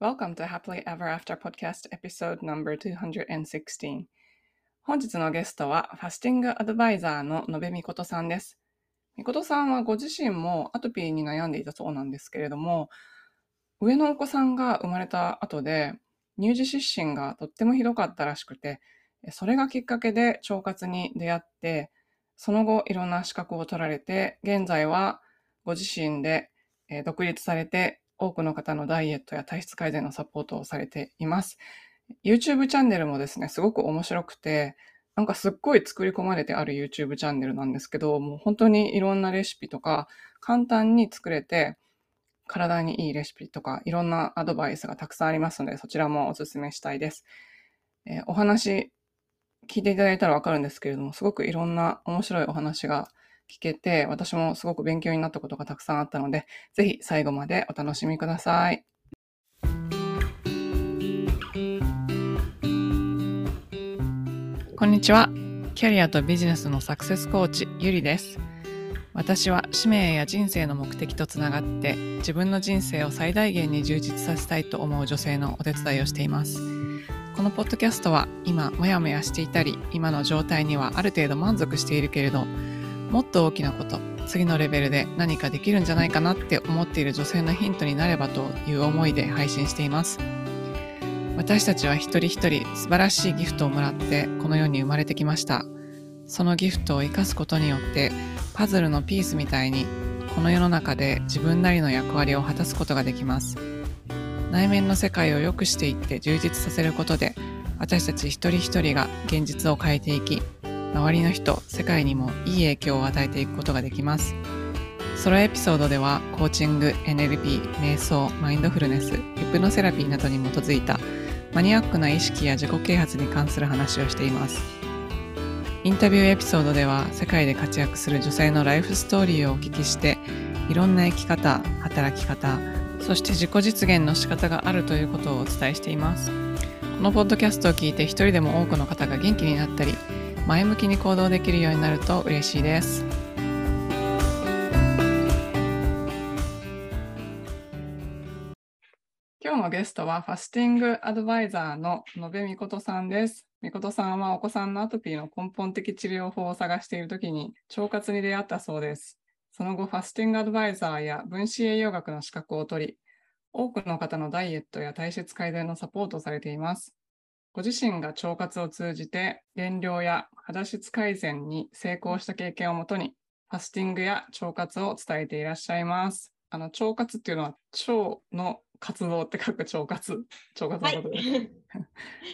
Welcome to Happily Ever After Podcast Episode No.216 本日のゲストはファスティングアドバイザーの野部美琴さんです。美琴さんはご自身もアトピーに悩んでいたそうなんですけれども、上のお子さんが生まれた後で乳児湿疹がとってもひどかったらしくて、それがきっかけで腸活に出会って、その後いろんな資格を取られて、現在はご自身で独立されて多くの方のダイエットや体質改善のサポートをされています。YouTube チャンネルもですね、すごく面白くて、なんかすっごい作り込まれてある YouTube チャンネルなんですけど、もう本当にいろんなレシピとか、簡単に作れて、体にいいレシピとか、いろんなアドバイスがたくさんありますので、そちらもお勧めしたいです。えー、お話聞いていただいたらわかるんですけれども、すごくいろんな面白いお話が聞けて、私もすごく勉強になったことがたくさんあったので、ぜひ最後までお楽しみください。こんにちは。キャリアとビジネスのサクセスコーチ、ゆりです。私は使命や人生の目的とつながって自分の人生を最大限に充実させたいと思う女性のお手伝いをしています。このポッドキャストは今もやもやしていたり今の状態にはある程度満足しているけれどもっと大きなこと次のレベルで何かできるんじゃないかなって思っている女性のヒントになればという思いで配信しています。私たちは一人一人素晴らしいギフトをもらってこの世に生まれてきました。そのギフトを生かすことによってパズルのピースみたいにこの世の中で自分なりの役割を果たすことができます。内面の世界を良くしていって充実させることで私たち一人一人が現実を変えていき周りの人、世界にもいい影響を与えていくことができます。ソロエピソードではコーチング、NLP、瞑想、マインドフルネス、ヒプノセラピーなどに基づいたマニアックな意識や自己啓発に関する話をしています。インタビューエピソードでは世界で活躍する女性のライフストーリーをお聞きしていろんな生き方、働き方、そして自己実現の仕方があるということをお伝えしています。このポッドキャストを聞いて一人でも多くの方が元気になったり、前向きに行動できるようになると嬉しいです。今日のゲストはファスティングアドバイザーの野部美琴さんです。美琴さんはお子さんのアトピーの根本的治療法を探しているときに腸活に出会ったそうです。その後、ファスティングアドバイザーや分子栄養学の資格を取り、多くの方のダイエットや体質改善のサポートをされています。ご自身が腸活を通じて減量や肌質改善に成功した経験をもとに、ファスティングや腸活を伝えていらっしゃいます。あの腸活っていうのは腸の活動って書く腸活、腸活のことです。はい。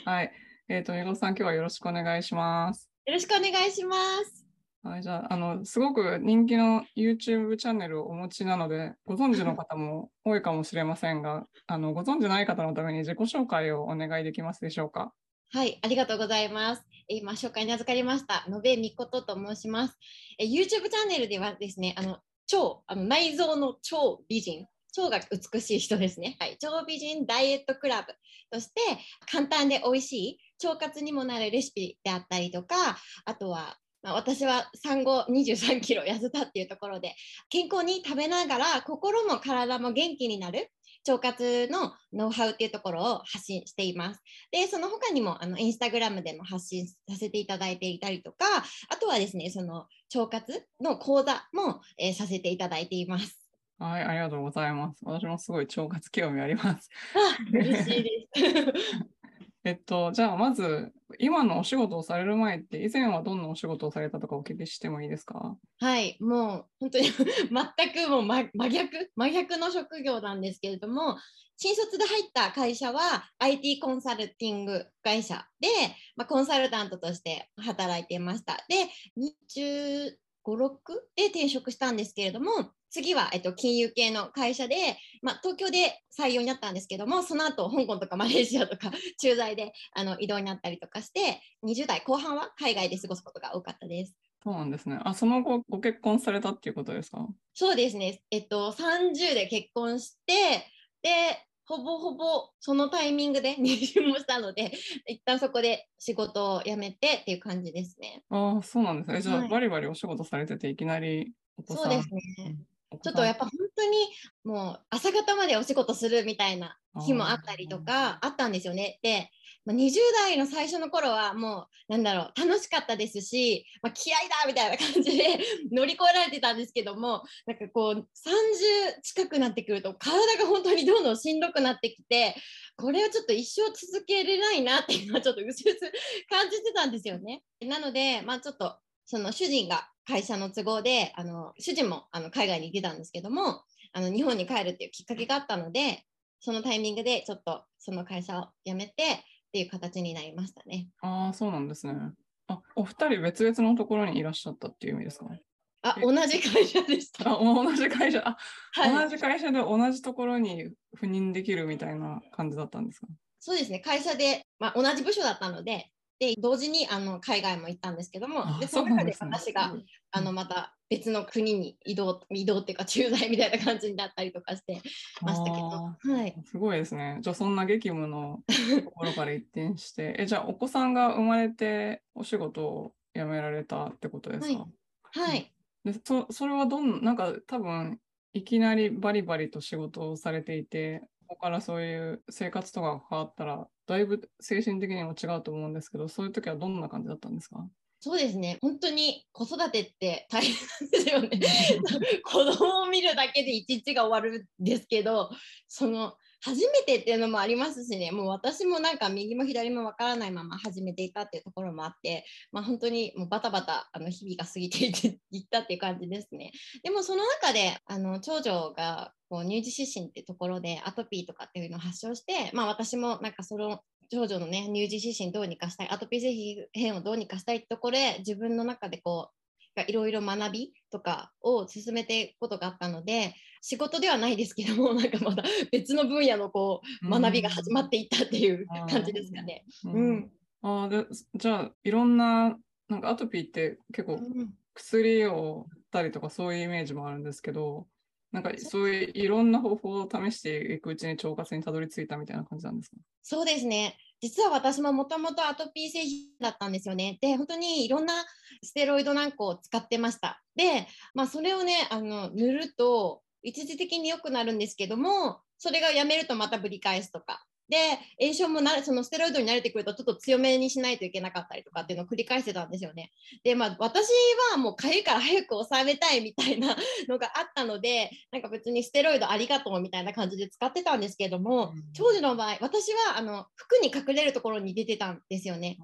はい、えっ、ー、と、みごさん、今日はよろしくお願いします。よろしくお願いします。はい、じゃあ、あの、すごく人気の YouTube チャンネルをお持ちなので、ご存知の方も多いかもしれませんが、あの、ご存知ない方のために自己紹介をお願いできますでしょうか？はい、ありがとうございます。今、紹介に預かりました、野部みこと申します。え YouTube チャンネルではですね、あの、超、あの内臓の超美人、腸が美しい人ですね。はい、超美人ダイエットクラブとして、簡単で美味しい腸活にもなるレシピであったりとか、あとはまあ、私は産後23キロ痩せたっていうところで健康に食べながら心も体も元気になる腸活のノウハウっていうところを発信しています。で、その他にもあのインスタグラムでも発信させていただいていたりとか、あとはですね、その腸活の講座も、えー、させていただいています。はい、ありがとうございます。私もすごい腸活興味あります。あ、嬉しいです。えっと、じゃあまず、今のお仕事をされる前って、以前はどんなお仕事をされたとかお聞きしてもいいですか？はい、もう本当に 全くもう真逆、真逆の職業なんですけれども、新卒で入った会社は IT コンサルティング会社で、まあ、コンサルタントとして働いていました。で、25、6で転職したんですけれども、次は、えっと、金融系の会社で、まあ、東京で採用になったんですけどもその後香港とかマレーシアとか 駐在であの移動になったりとかして20代後半は海外で過ごすことが多かったです。そうなんですね。あ、その後ご結婚されたっていうことですか？そうですね。えっと、30で結婚して、で、ほぼほぼそのタイミングで 妊娠もしたので、一旦そこで仕事を辞めてっていう感じですね。ああ、そうなんですね。じゃあ、はい、バリバリお仕事されてて、いきなりお子さん。そうですね。ちょっとやっぱ本当にもう朝方までお仕事するみたいな日もあったりとかあったんですよね。で、まあ、20代の最初の頃はもうなんだろう楽しかったですし、まあ、気合だみたいな感じで 乗り越えられてたんですけどもなんかこう30近くなってくると体が本当にどんどんしんどくなってきてこれをちょっと一生続けれないなっていうのはちょっとうすうす感じてたんですよね。なので、まあ、ちょっとその主人が会社の都合であの主人もあの海外に出たんですけどもあの日本に帰るっていうきっかけがあったのでそのタイミングでちょっとその会社を辞めてっていう形になりましたね。ああそうなんですね。あお二人別々のところにいらっしゃったっていう意味ですか？ね。あ同じ会社でした。あ同じ会社あ、はい、同じ会社で同じところに赴任できるみたいな感じだったんですかそうですね会社で、まあ、同じ部署だったのでで同時にあの海外も行ったんですけどもでその中で私が、ね、あのまた別の国に移動移動っていうか駐在みたいな感じになったりとかしてましたけど、はい、すごいですね。じゃあそんな激務のところから一転して。えじゃあお子さんが生まれてお仕事を辞められたってことですか？はい、はい、でそそれはどんなんか多分いきなりバリバリと仕事をされていてここからそういう生活とかが変わったらだいぶ精神的にも違うと思うんですけどそういう時はどんな感じだったんですか？そうですね。本当に子育てって大変ですよね。子供を見るだけで一日が終わるんですけどその初めてっていうのもありますしね。もう私もなんか右も左もわからないまま始めていたっていうところもあって、まあ、本当にもうバタバタあの日々が過ぎていったっていう感じですね。でもその中であの長女がこう乳児湿疹ってところでアトピーとかっていうのを発症して、まあ、私もなんかその長女のね乳児湿疹どうにかしたいアトピー性皮膚炎をどうにかしたいってところで自分の中でこういろいろ学びとかを進めていくことがあったので仕事ではないですけども なんかまだ別の分野のこう学びが始まっていったっていう感じですかね。うん、あでじゃあいろんななんかアトピーって結構薬をたりとかそういうイメージもあるんですけどなんかそういういろんな方法を試していくうちに腸活にたどり着いたみたいな感じなんですか？そうですね。実は私ももともとアトピー性皮膚だったんですよね。で、本当にいろんなステロイドなんかを使ってました。で、まあ、それをね、あの塗ると一時的に良くなるんですけども、それがやめるとまたぶり返すとか。で炎症もなそのステロイドに慣れてくるとちょっと強めにしないといけなかったりとかっていうのを繰り返してたんですよね。でまあ私はもうかゆいから早く抑えたいみたいな のがあったのでなんか別にステロイドありがとうみたいな感じで使ってたんですけども、うん、長女の場合私はあの服に隠れるところに出てたんですよね。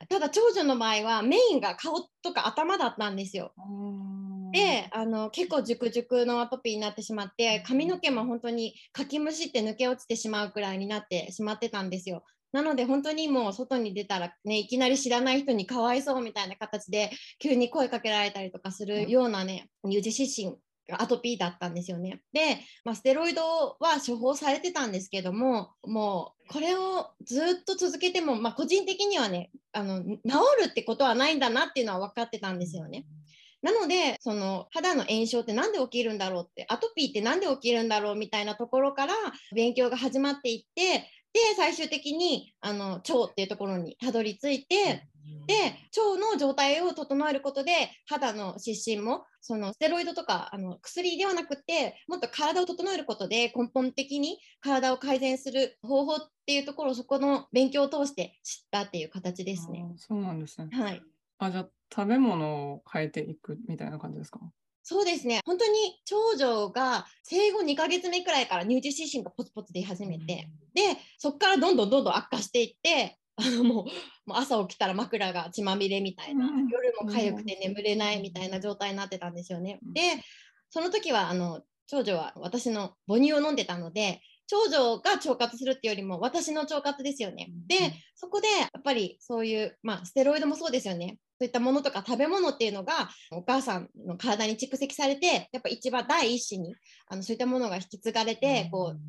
うん、ただ長女の場合はメインが顔とか頭だったんですよ。うんであの結構熟熟のアトピーになってしまって髪の毛も本当にかきむしって抜け落ちてしまうくらいになってしまってたんですよ。なので本当にもう外に出たらねいきなり知らない人にかわいそうみたいな形で急に声かけられたりとかするようなね乳児湿疹アトピーだったんですよね。で、まあ、ステロイドは処方されてたんですけどももうこれをずっと続けても、まあ、個人的にはねあの治るってことはないんだなっていうのは分かってたんですよね。なのでその肌の炎症って何で起きるんだろうってアトピーって何で起きるんだろうみたいなところから勉強が始まっていってで最終的にあの腸っていうところにたどり着いてで腸の状態を整えることで肌の湿疹もそのステロイドとかあの薬ではなくてもっと体を整えることで根本的に体を改善する方法っていうところをそこの勉強を通して知ったっていう形ですね。そうなんですね。はい。あじゃあ食べ物を変えていくみたいな感じですか？そうですね本当に長女が生後2ヶ月目くらいから乳児湿疹がポツポツ出始めて、うん、でそこからどんどんどんどん悪化していって あのもうもう朝起きたら枕が血まみれみたいな、うん、夜も痒くて眠れないみたいな状態になってたんですよね。うん、でその時はあの長女は私の母乳を飲んでたので長女が腸活するっていうよりも私の腸活ですよね。で、そこでやっぱりそういう、まあ、ステロイドもそうですよね。そういったものとか食べ物っていうのがお母さんの体に蓄積されてやっぱ一番第一子にあのそういったものが引き継がれてこう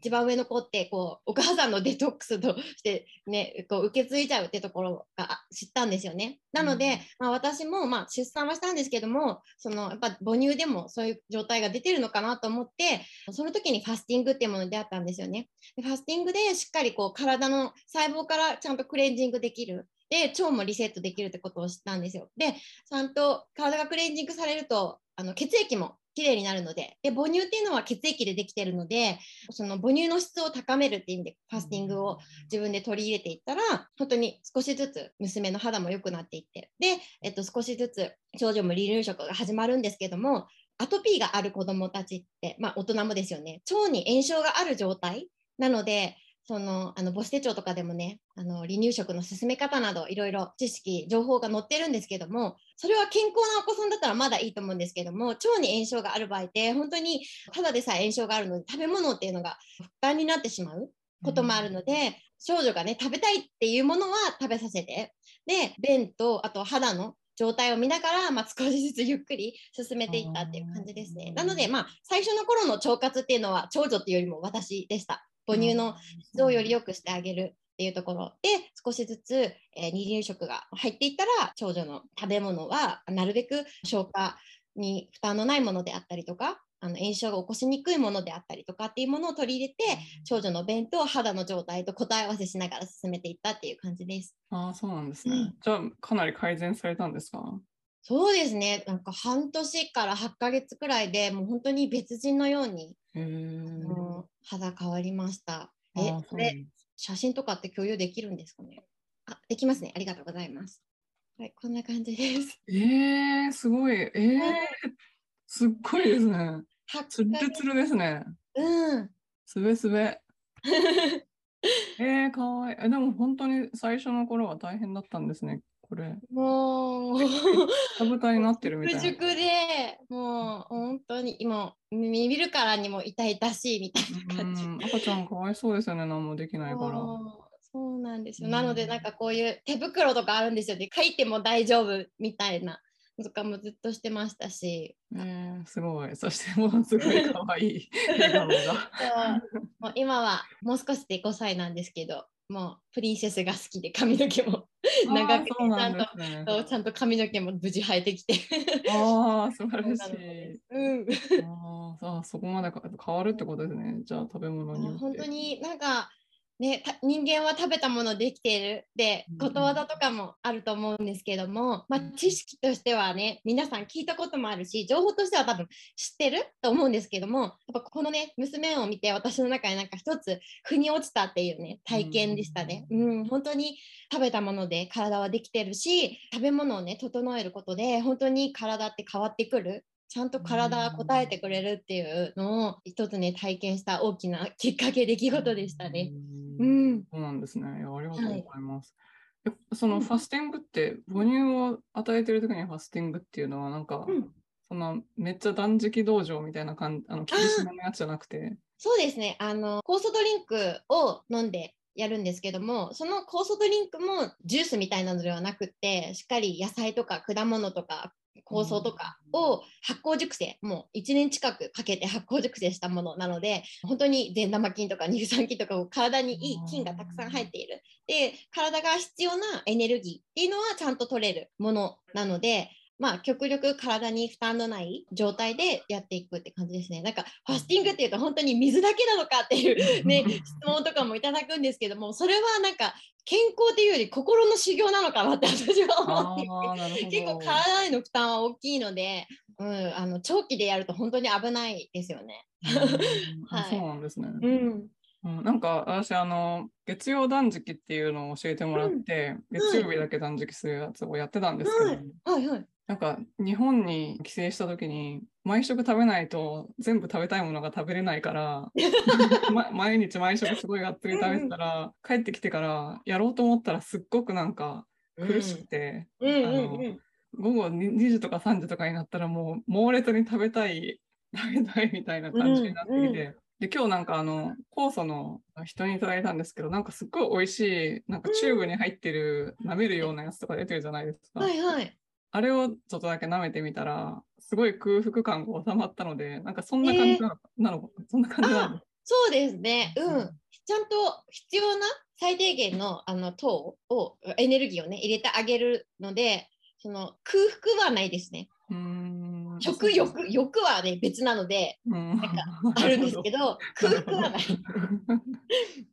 一番上の子ってこうお母さんのデトックスとしてねこう受け継いじゃうってところが知ったんですよね。なので、まあ、私もまあ出産はしたんですけどもそのやっぱ母乳でもそういう状態が出てるのかなと思ってその時にファスティングっていうものに出会ったんですよね。でファスティングでしっかりこう体の細胞からちゃんとクレンジングできる。で腸もリセットできるってことを知ったんですよ。でちゃんと体がクレンジングされるとあの血液も綺麗になるのでで母乳っていうのは血液でできてるのでその母乳の質を高めるっていう意味でファスティングを自分で取り入れていったら本当に少しずつ娘の肌も良くなっていってで、えっと、少しずつ長女も離乳食が始まるんですけどもアトピーがある子どもたちって、まあ、大人もですよね腸に炎症がある状態なのでそのあの母子手帳とかでもねあの離乳食の進め方などいろいろ知識情報が載ってるんですけどもそれは健康なお子さんだったらまだいいと思うんですけども腸に炎症がある場合って本当にただでさえ炎症があるので食べ物っていうのが負担になってしまうこともあるので、うん、少女がね食べたいっていうものは食べさせてで便とあと肌の状態を見ながら、まあ、少しずつゆっくり進めていったっていう感じですね。なので、まあ、最初の頃の腸活っていうのは長女っていうよりも私でした。母乳の質をより良くしてあげるっていうところ。で少しずつ、えー、離乳食が入っていったら長女の食べ物はなるべく消化に負担のないものであったりとかあの炎症が起こしにくいものであったりとかっていうものを取り入れて長女の便と肌の状態と答え合わせしながら進めていったっていう感じです。ああそうなんですね。うん、じゃあかなり改善されたんですか？そうですねなんか半年から8ヶ月くらいでもう本当に別人のように肌変わりました。え、これ写真とかって共有できるんですかね？あ、できますね。ありがとうございます。はい、こんな感じです。えー、すごい。えー、すっごいですね。つるつるですね。うん。すべすべ。えー、かわいい。え、でも本当に最初の頃は大変だったんですね。これ。もう、かぶたになってるみたいな。熟で、もう本当に今、見るからにも痛々しいみたいな感じ。赤ちゃんかわいそうですよね、何もできないから。そうなんですよ。なので、なんかこういう手袋とかあるんですよね。書いても大丈夫みたいな。とかもずっとしてましたし。えー、すごい。そしてもうすごい可愛い笑顔が。もう今はもう少しで5歳なんですけど、もうプリンセスが好きで髪の毛も長くてちゃんと、ね、ちゃんと髪の毛も無事生えてきて。ああ素晴らしい。うん、ああそこまで変わるってことですね。じゃあ食べ物に本当になんかね、人間は食べたものできているでことわざとかもあると思うんですけども、まあ、知識としてはね皆さん聞いたこともあるし情報としては多分知ってると思うんですけどもやっぱこのね娘を見て私の中になんか一つ腑に落ちたっていうね体験でしたね、うん、うん、本当に食べたもので体はできてるし食べ物をね整えることで本当に体って変わってくるちゃんと体が応えてくれるっていうのを一つね体験した大きなきっかけ出来事でしたね。うん、そうなんですね。いやありがとうございます。はい、そのファスティングって母乳を与えてる時にファスティングっていうのはなんか、うん、そのめっちゃ断食道場みたいな感じあの 厳しめのやつじゃなくて。そうですね。あの酵素ドリンクを飲んでやるんですけどもその酵素ドリンクもジュースみたいなのではなくってしっかり野菜とか果物とか構想とかを発酵熟成もう1年近くかけて発酵熟成したものなので本当に善玉菌とか乳酸菌とかを体にいい菌がたくさん入っているで体が必要なエネルギーっていうのはちゃんと取れるものなのでまあ、極力体に負担のない状態でやっていくって感じですね。なんかファスティングっていうと本当に水だけなのかっていうね 質問とかもいただくんですけどもそれはなんか健康っていうより心の修行なのかなって私は思って結構体への負担は大きいので、うん、あの長期でやると本当に危ないですよね。はい、そうなんですね。うん。うん、なんか私あの月曜断食っていうのを教えてもらって、うん、月曜日だけ断食するやつをやってたんですけど、はい。はい、なんか日本に帰省した時に毎食食べないと全部食べたいものが食べれないから ま、毎日毎食すごいがっつり食べてたら、うん、帰ってきてからやろうと思ったらすっごくなんか苦しくて、午後2時とか3時とかになったらもう猛烈に食べたい 食べたいみたいな感じになってきて。うんうんで今日なんかあの酵素の人にいただいたんですけどなんかすっごい美味しいなんかチューブに入ってる、舐めるようなやつとか出てるじゃないですか。はいはい。あれをちょっとだけ舐めてみたら、すごい空腹感が収まったので、なんかそんな感じなの,、えー、そんな感じなのそうですね。うん。ちゃんと必要な最低限のあの糖を、エネルギーをね、入れてあげるので、その空腹はないですね。うん食欲欲はね別なので、なんかあるんですけど 空腹はない。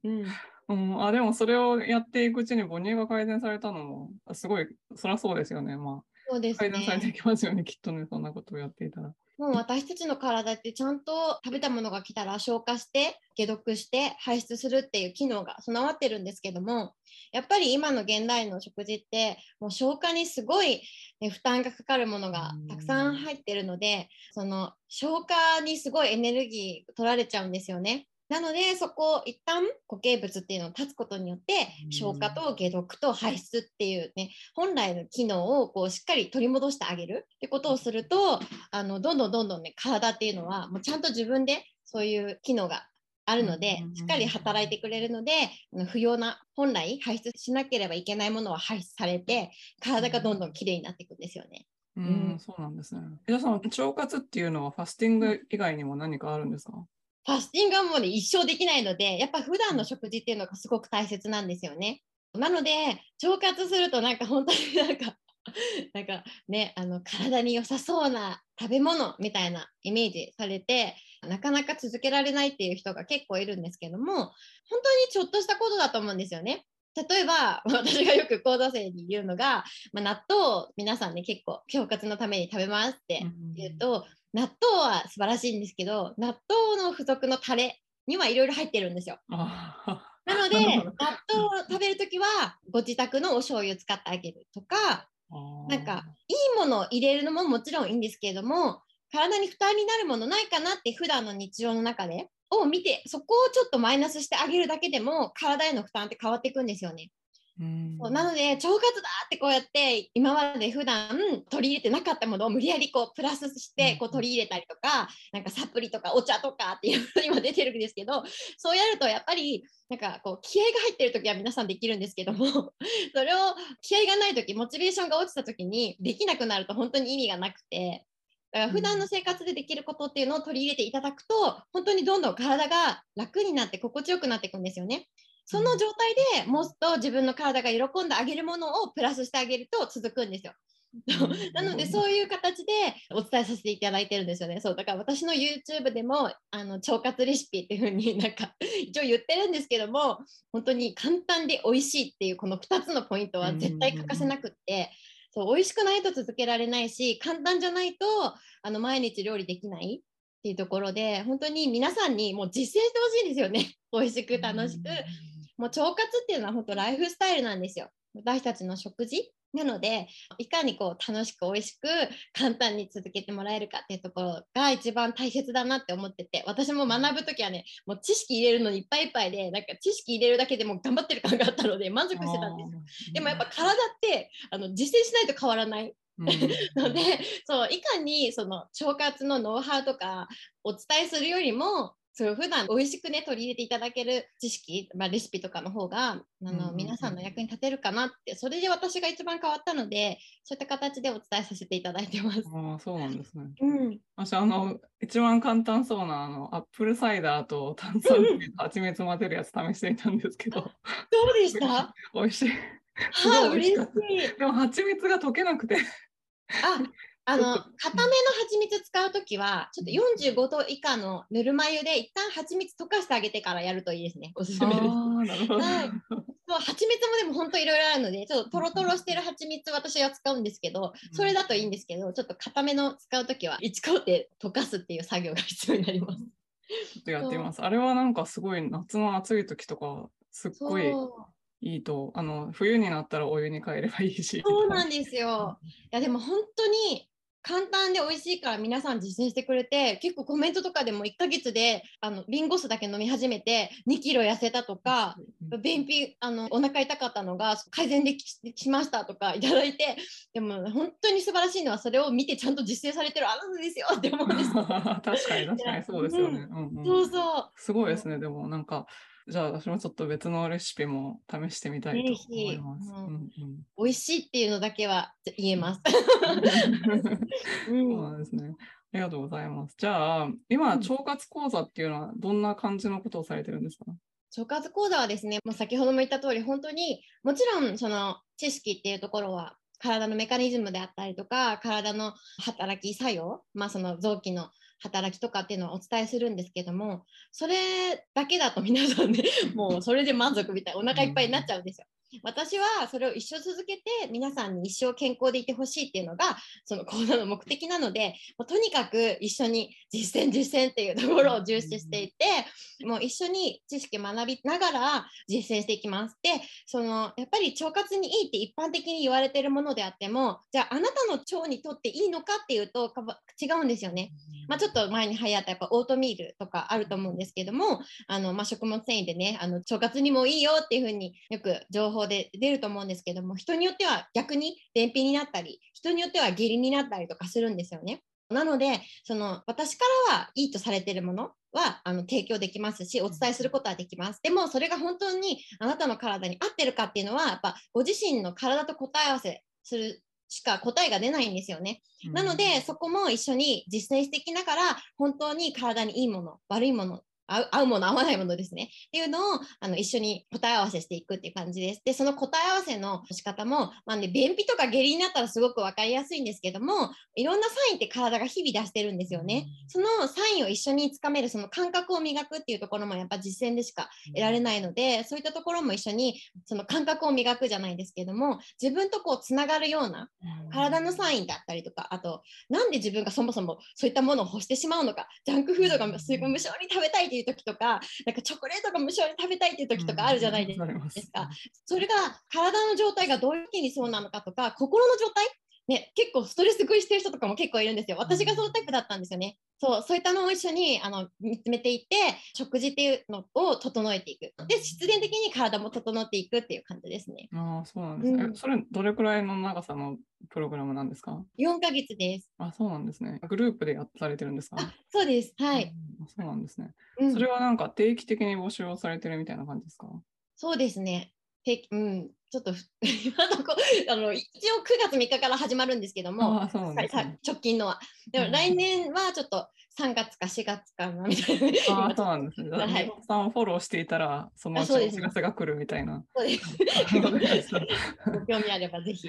うんうん、あでもそれをやっていくうちに母乳が改善されたのもすごいそりゃそうですよね。まあそうですね。改善されていきますよね、きっとね、そんなことをやっていたら。もう私たちの体ってちゃんと食べたものが来たら消化して解毒して排出するっていう機能が備わってるんですけどもやっぱり今の現代の食事ってもう消化にすごい、ね、負担がかかるものがたくさん入ってるのでその消化にすごいエネルギー取られちゃうんですよね。なのでそこを一旦固形物っていうのを断つことによって消化と解毒と排出っていうね本来の機能をこうしっかり取り戻してあげるってことをするとあのどんどんどんどんね体っていうのはもうちゃんと自分でそういう機能があるのでしっかり働いてくれるので不要な本来排出しなければいけないものは排出されて体がどんどんきれいになっていくんですよね。うん、そうなんですね。じゃあその腸活っていうのはファスティング以外にも何かあるんですか？ファスティングはもうね、一生できないので、やっぱ普段の食事っていうのがすごく大切なんですよね。なので、腸活するとなんか本当に なんかなんかね、あの体に良さそうな食べ物みたいなイメージされて、なかなか続けられないっていう人が結構いるんですけども、本当にちょっとしたことだと思うんですよね。例えば 私がよく高校生に言うのが、まあ、納豆を皆さんね結構腸活のために食べますって言うと、納豆は素晴らしいんですけど納豆の付属のタレにはいろいろ入ってるんですよ。なので納豆を食べるときはご自宅のお醤油を使ってあげるとかなんかいいものを入れるのももちろんいいんですけれども体に負担になるものないかなって普段の日常の中でを見てそこをちょっとマイナスしてあげるだけでも体への負担って変わっていくんですよね。そうなので腸活だってこうやって今まで普段取り入れてなかったものを無理やりこうプラスしてこう取り入れたりとかなんかサプリとかお茶とかっていうの 今出てるんですけどそうやるとやっぱりなんかこう気合が入ってる時は皆さんできるんですけども それを気合がない時モチベーションが落ちた時にできなくなると本当に意味がなくてだから普段の生活でできることっていうのを取り入れていただくと本当にどんどん体が楽になって心地よくなっていくんですよね。その状態でもっと自分の体が喜んであげるものをプラスしてあげると続くんですよ。なのでそういう形でお伝えさせていただいてるんですよね。そうだから私の YouTube でもあの腸活レシピっていう風になんか一応言ってるんですけども本当に簡単で美味しいっていうこの2つのポイントは絶対欠かせなくって。そう美味しくないと続けられないし簡単じゃないとあの毎日料理できないっていうところで本当に皆さんにもう実践してほしいんですよね美味しく楽しくもう腸活っていうのは本当ライフスタイルなんですよ。私たちの食事なのでいかにこう楽しく美味しく簡単に続けてもらえるかっていうところが一番大切だなって思ってて私も学ぶ時はねもう知識入れるのにいっぱいいっぱいでなんか知識入れるだけでも頑張ってる感があったので満足してたんですよ。でもやっぱ体ってあの実践しないと変わらない。の でそういかにその腸活のノウハウとかお伝えするよりもそう普段美味しくね取り入れていただける知識、まあ、レシピとかの方があの、皆さんの役に立てるかなってそれで私が一番変わったのでそういった形でお伝えさせていただいてます。あそうなんですね。うん、私あの一番簡単そうなあのアップルサイダーと炭酸水と蜂蜜混ぜるやつ試してみたんですけど。どうでした？美味しい。はあ、嬉しい。でも蜂蜜が溶けなくてあ、あの固めの蜂蜜使うときはちょっと45度以下のぬるま湯で一旦蜂蜜溶かしてあげてからやるといいですね。おすすめです。はい。そう蜂蜜もでも本当いろいろあるのでちょっととろとろしてる蜂蜜私は使うんですけどそれだといいんですけどちょっと固めの使うときは1工程溶かすっていう作業が必要になります。ちょっとやってみます。あれはなんかすごい夏の暑い時とかすっごいいいとあの冬になったらお湯に変えればいいしそうなんですよいやでも本当に簡単で美味しいから皆さん実践してくれて結構コメントとかでも1ヶ月であのリンゴ酢だけ飲み始めて2キロ痩せたとか便秘あのお腹痛かったのが改善できましたとかいただいてでも本当に素晴らしいのはそれを見てちゃんと実践されてるあなたですよって思うんです 確かに確かにそうですよね、うんうんうん、そうそう。すごいですね。でもなんかじゃあ私もちょっと別のレシピも試してみたいと思います。うんうん、美味しいっていうのだけは言えます。そうなんですね。ありがとうございます。じゃあ今、腸活講座っていうのはどんな感じのことをされてるんですか？腸活講座はですね、もう先ほども言った通り、本当にもちろんその知識っていうところは体のメカニズムであったりとか体の働き作用、まあ、その臓器の働きとかっていうのをお伝えするんですけどもそれだけだと皆さんねもうそれで満足みたいお腹いっぱいになっちゃうんですよ。私はそれを一生続けて皆さんに一生健康でいてほしいっていうのがその講座の目的なのでもうとにかく一緒に実践実践っていうところを重視していてもう一緒に知識学びながら実践していきます。でそのやっぱり腸活にいいって一般的に言われてるものであってもじゃああなたの腸にとっていいのかっていうと違うんですよね。まあ、ちょっと前に流行ったやっぱオートミールとかあると思うんですけどもあの、まあ、食物繊維でねあの腸活にもいいよっていうふうによく情報で出ると思うんですけども人によっては逆に便秘になったり人によっては下痢になったりとかするんですよね。なのでその私からはいいとされているものはあの提供できますしお伝えすることはできます。でもそれが本当にあなたの体に合ってるかっていうのはやっぱご自身の体と答え合わせするしか答えが出ないんですよね。なのでそこも一緒に実践していきながら本当に体にいいもの悪いもの合う合うもの合わないものですねっていうのをあの一緒に答え合わせしていくっていう感じです。でその答え合わせの仕方も、まあね、便秘とか下痢になったらすごく分かりやすいんですけどもいろんなサインって体が日々出してるんですよね。そのサインを一緒につかめるその感覚を磨くっていうところもやっぱ実践でしか得られないのでそういったところも一緒にその感覚を磨くじゃないですけども自分とこうつながるような体のサインだったりとかあとなんで自分がそもそもそういったものを欲してしまうのかジャンクフードがすごい無性に食べたいという時とかなんかチョコレートが無性に食べたいっていう時とかあるじゃないですか。それが体の状態がどういう時にそうなのかとか心の状態ね、結構ストレス食いしてる人とかも結構いるんですよ。私がそのタイプだったんですよね。そう、そういったのを一緒にあの見つめていって、食事っていうのを整えていく。で、必然的に体も整っていくっていう感じですね。ああ、そうなんですね、うん、それ、どれくらいの長さのプログラムなんですか ?4 ヶ月です。あ、そうなんですね。グループでやされてるんですか？そうです。はい、うん。そうなんですね、うん。それはなんか定期的に募集をされてるみたいな感じですか？そうですね。うん、ちょっと 今のこあの一応9月3日から始まるんですけども、ね、直近のは。でも来年はちょっと3月か4月かなみたいな。あそうなんですね。はい、さんフォローしていたら、そのうちお知らせが来るみたいな。そうです。ご興味あればぜひ。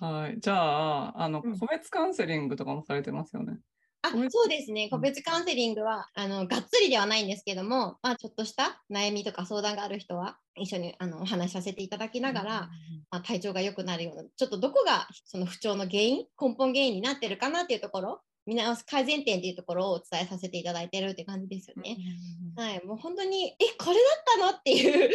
はい。じゃあ、あの、個別カウンセリングとかもされてますよね。あそうですね、個別カウンセリングはあのがっつりではないんですけども、まあ、ちょっとした悩みとか相談がある人は一緒にあのお話しさせていただきながら、まあ、体調が良くなるようなちょっとどこがその不調の原因根本原因になってるかなっていうところ見直す改善点っていうところをお伝えさせていただいてるって感じですよね。はい、もう本当にえこれだったの？っていう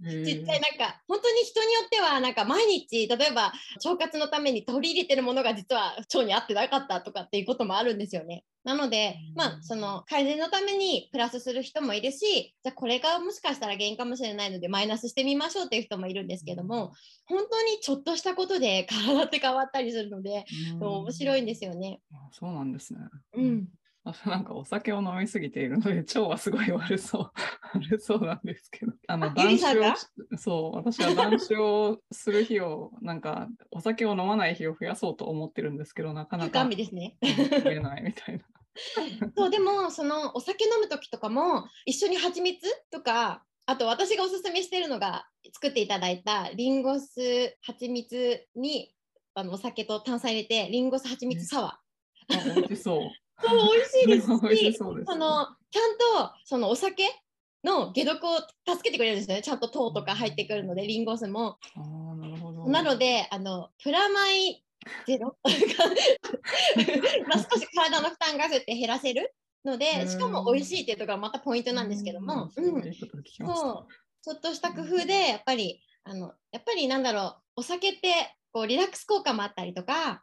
実際なんか本当に人によってはなんか毎日例えば腸活のために取り入れてるものが実は腸に合ってなかったとかっていうこともあるんですよね。なので、まあ、その改善のためにプラスする人もいるしじゃあこれがもしかしたら原因かもしれないのでマイナスしてみましょうっていう人もいるんですけども本当にちょっとしたことで体って変わったりするので面白いんですよね。そうなんですね。うん。なんかお酒を飲みすぎているので 腸はすごい悪そう 悪そうなんですけどあの断酒をそう私は断酒をする日をなんかお酒を飲まない日を増やそうと思ってるんですけどなかなかですね増えないみたいな。そうでもそのお酒飲む時とかも一緒に蜂蜜とかあと私がおすすめしてるのが作っていただいたリンゴ酢蜂蜜にあのお酒と炭酸入れてリンゴ酢蜂蜜サワー。美味しそう。そう美味しいですし、そのちゃんとそのお酒の解毒を助けてくれるんですね。ちゃんと糖とか入ってくるので、リンゴ酢も。あなるほど。なので、あのプラマイゼロ。まあ少し体の負担がそうって減らせるので、しかも美味しいっていうところがまたポイントなんですけども、うん、そう。ちょっとした工夫でやっぱりあのやっぱりなんだろう。お酒ってこうリラックス効果もあったりとか、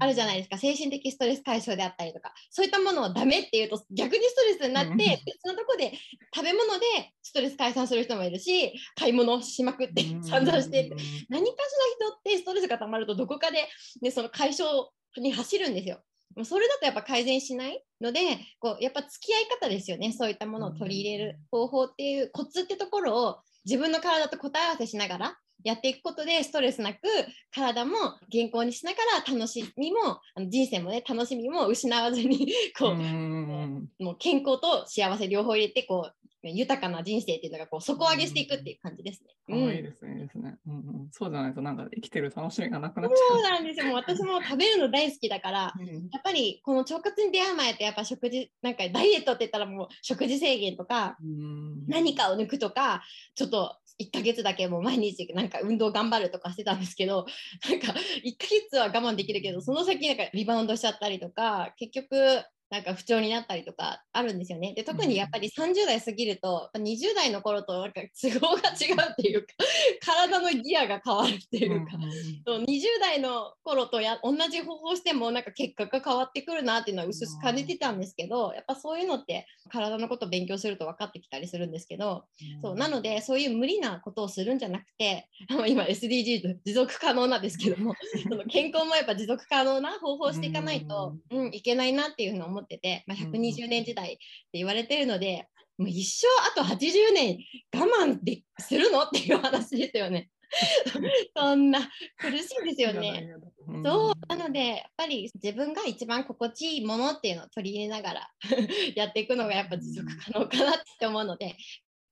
あるじゃないですか。精神的ストレス解消であったりとか。そういったものをダメっていうと逆にストレスになって、別のとこで食べ物でストレス解散する人もいるし買い物しまくって散々して何かしら人ってストレスがたまるとどこかで、ね、その解消に走るんですよ。それだとやっぱ改善しないのでこうやっぱ付き合い方ですよね。そういったものを取り入れる方法っていうコツってところを自分の体と答え合わせしながらやっていくことでストレスなく体も健康にしながら楽しみも人生もね楽しみも失わずに こうもう健康と幸せ両方入れてこう豊かな人生っていうのがこう底上げしていくっていう感じですね。うん、いいですね、いいですね、うんうん。そうじゃないとなんか生きてる楽しみがなくなっちゃう。そうなんですよ。もう私も食べるの大好きだから、うん、やっぱりこの腸活に出会う前ってやっぱ食事なんかダイエットって言ったらもう食事制限とか、何かを抜くとかちょっと1ヶ月だけもう毎日なんか運動頑張るとかしてたんですけどなんか1ヶ月は我慢できるけどその先なんかリバウンドしちゃったりとか結局なんか不調になったりとかあるんですよね。で特にやっぱり30代過ぎると20代の頃となんか都合が違うっていうか 体のギアが変わるっていうか、うんうん、20代の頃とや同じ方法してもなんか結果が変わってくるなっていうのは薄々感じてたんですけどやっぱそういうのって体のことを勉強すると分かってきたりするんですけど、うん、そうなのでそういう無理なことをするんじゃなくて今 SDGs 持続可能なんですけども その健康もやっぱ持続可能な方法をしていかないと、うん、いけないなっていうふうに思思ってて、まあ、120年時代って言われてるので、もう一生あと80年我慢でするの？っていう話ですよね。そんな苦しいんですよね。そうなのでやっぱり自分が一番心地いいものっていうのを取り入れながら やっていくのがやっぱ持続可能かなって思うので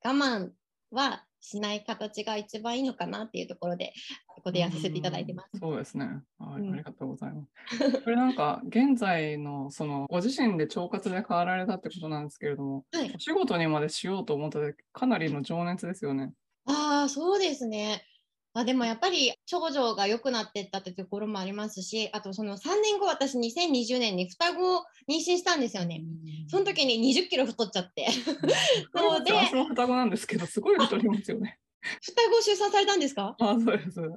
我慢はしない形が一番いいのかなっていうところでここでやらせていただいてます。うそうですね、はい、うん、ありがとうございます。これなんか現在のそのご自身で腸活で変わられたってことなんですけれども、はい、お仕事にまでしようと思ったでかなりの情熱ですよね。ああそうですね。まあ、でもやっぱり長女が良くなっていったってところもありますしあとその3年後私2020年に双子を妊娠したんですよね。その時に20キロ太っちゃって。そうで私も双子なんですけどすごい太りますよね。双子出産されたんですか？あそうです。すごい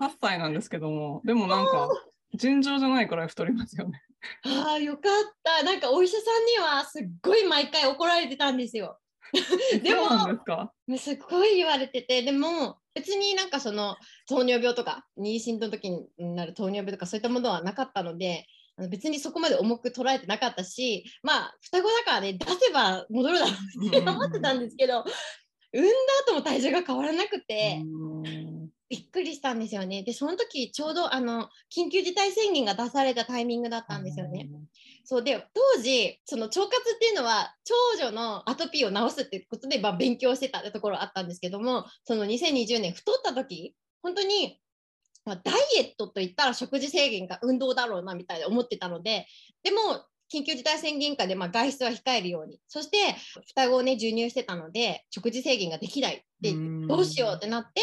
!8 歳なんですけどもでもなんか尋常じゃないくらい太りますよね。ああよかった。なんかお医者さんにはすっごい毎回怒られてたんですよ。でもすごい言われててでも別になんかその糖尿病とか妊娠の時になる糖尿病とかそういったものはなかったので別にそこまで重く捉えてなかったしまあ双子だからね出せば戻るだろうって思ってたんですけど、産んだ後も体重が変わらなくて。びっくりしたんですよね。で、その時ちょうどあの緊急事態宣言が出されたタイミングだったんですよね。そうで当時その腸活っていうのは長女のアトピーを治すっていうことで、まあ、勉強してたってところあったんですけどもその2020年太った時本当に、まあ、ダイエットといったら食事制限が運動だろうなみたいな思ってたのででも緊急事態宣言下でま外出は控えるようにそして双子をね授乳してたので食事制限ができないでどうしようってなって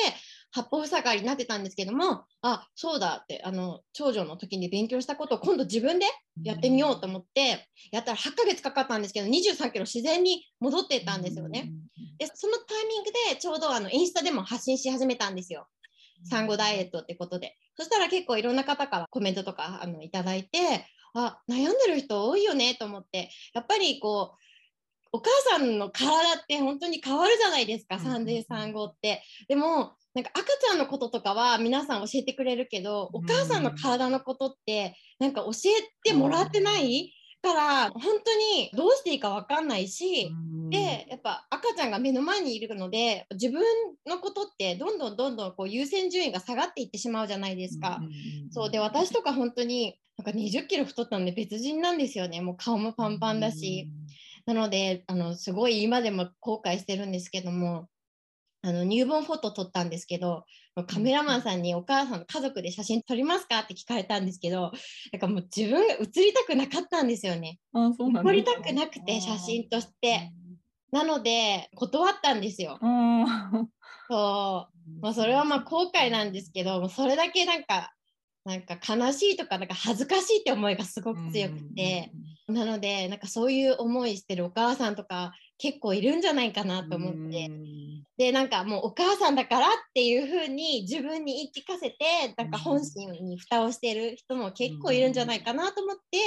八方塞がりになってたんですけどもあそうだってあの長女の時に勉強したことを今度自分でやってみようと思ってやったら8ヶ月かかったんですけど23キロ自然に戻ってったんですよね。でそのタイミングでちょうどあのインスタでも発信し始めたんですよ。産後ダイエットってことで。そしたら結構いろんな方からコメントとかあのいただいてあ悩んでる人多いよねと思ってやっぱりこうお母さんの体って本当に変わるじゃないですか、産前産後って。でもなんか赤ちゃんのこととかは皆さん教えてくれるけど、お母さんの体のことってなんか教えてもらってないから本当にどうしていいか分かんないし、でやっぱ赤ちゃんが目の前にいるので自分のことってどんどんどんどんこう優先順位が下がっていってしまうじゃないですか。そうで私とか本当になんか20キロ太ったので別人なんですよね。もう顔もパンパンだし。なのであのすごい今でも後悔してるんですけどもあの入門フォト撮ったんですけどカメラマンさんにお母さん家族で写真撮りますかって聞かれたんですけどなんかもう自分が写りたくなかったんですよね。あそうなん撮りたくなくて写真として。なので断ったんですよ。そうまあ、それはまあ後悔なんですけどそれだけなんかなんか悲しいとかなんか恥ずかしいって思いがすごく強くて、なのでなんかそういう思いしてるお母さんとか結構いるんじゃないかなと思って、でなんかもうお母さんだからっていう風に自分に言い聞かせてなんか本心に蓋をしてる人も結構いるんじゃないかなと思って、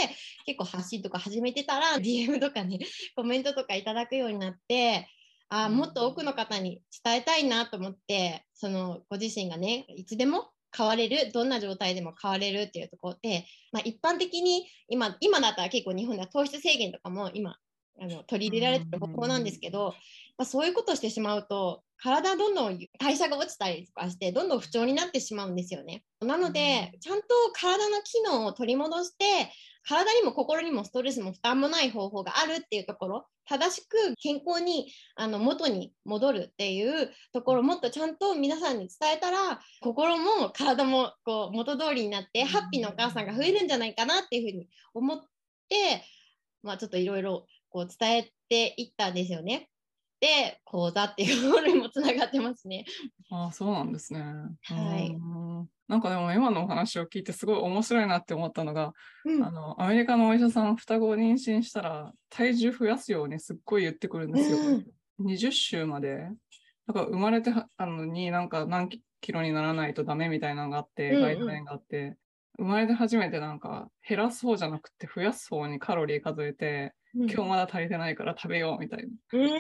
結構発信とか始めてたら DM とかねコメントとかいただくようになってあもっと多くの方に伝えたいなと思ってそのご自身がねいつでも変われるどんな状態でも変われるっていうところで、まあ、一般的に今今だったら結構日本では糖質制限とかも今あの取り入れられてる方法なんですけど、まあ、そういうことをしてしまうと体どんどん代謝が落ちたりとかしてどんどん不調になってしまうんですよね。なのでちゃんと体の機能を取り戻して体にも心にもストレスも負担もない方法があるっていうところ正しく健康にあの元に戻るっていうところをもっとちゃんと皆さんに伝えたら心も体もこう元通りになってハッピーなお母さんが増えるんじゃないかなっていうふうに思って、まあ、ちょっといろいろ伝えていったんですよね。って講座っていうところにもつながってますね。ああ、そうなんですね。はいうんなんかでも今のお話を聞いてすごい面白いなって思ったのが、うんあのアメリカのお医者さん双子を妊娠したら体重増やすようにすっごい言ってくるんですよ。うん20週まで。だから生まれてはあのになんか何キロにならないとダメみたいなのがあって、うんうんガイドラインがあって、生まれて初めてなんか減らす方じゃなくて増やす方にカロリー数えて、うん今日まだ足りてないから食べようみたいなうんや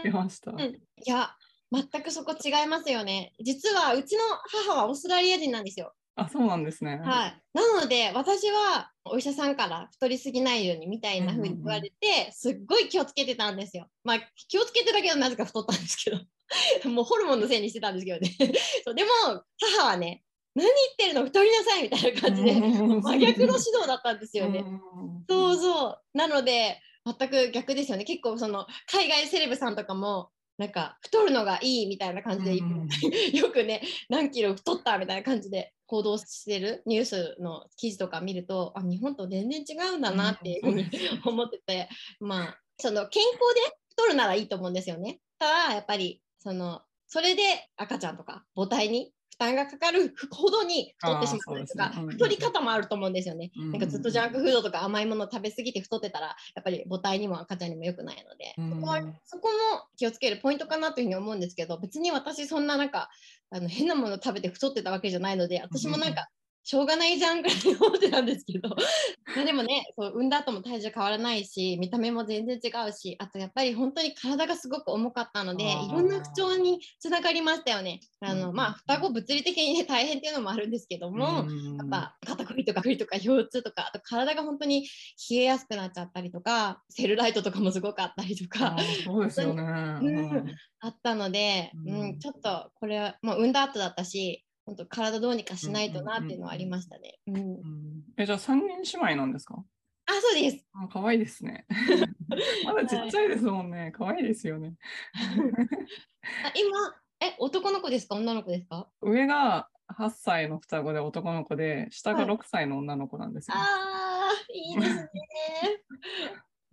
ってました。うんいや全くそこ違いますよね。実はうちの母はオーストラリア人なんですよ。あ、そうなんですね。はい、なので私はお医者さんから太りすぎないようにみたいな風に言われて、すっごい気をつけてたんですよ。まあ気をつけてたけどなぜか太ったんですけどもうホルモンのせいにしてたんですけどね そうでも母はね何言ってるの？太りなさいみたいな感じでうん真逆の指導だったんですよね。うんそうそうなので全く逆ですよね。結構その海外セレブさんとかもなんか太るのがいいみたいな感じで、うん よくね何キロ太ったみたいな感じで報道してるニュースの記事とか見るとあ日本と全然違うんだなっていうふうに 思っててまあその健康で太るならいいと思うんですよね。ただやっぱりそのそれで赤ちゃんとか母体に負担がかかるほどに太ってしまったりとか、ね。うん太り方もあると思うんですよね。うん。なんかずっとジャンクフードとか甘いものを食べ過ぎて太ってたらやっぱり母体にも赤ちゃんにも良くないので、うん。そこはそこも気をつけるポイントかなというふうに思うんですけど別に私そんななんかあの変なもの食べて太ってたわけじゃないので私もなんかしょうがないじゃんぐらいに思ってたんですけど。まあでもねそう産んだ後も体重変わらないし見た目も全然違うしあとやっぱり本当に体がすごく重かったのでいろんな不調につながりましたよね。あのうんまあ双子物理的に、ね、大変っていうのもあるんですけども、うんやっぱ肩こりとか首とか腰痛とかあと体が本当に冷えやすくなっちゃったりとかセルライトとかもすごくあったりとかそうですよね。うんあったので、ううん。んちょっとこれはもう産んだ後だったし本当体どうにかしないとなっていうのはありましたね。うんうんえじゃあ三人姉妹なんですか？あそうです。あ可愛いですね。まだちっちゃいですもんね。可愛いですよね。あ今え男の子ですか？女の子ですか？上が8歳の双子で男の子で、下がはい6歳の女の子なんですよ。あーいいですね。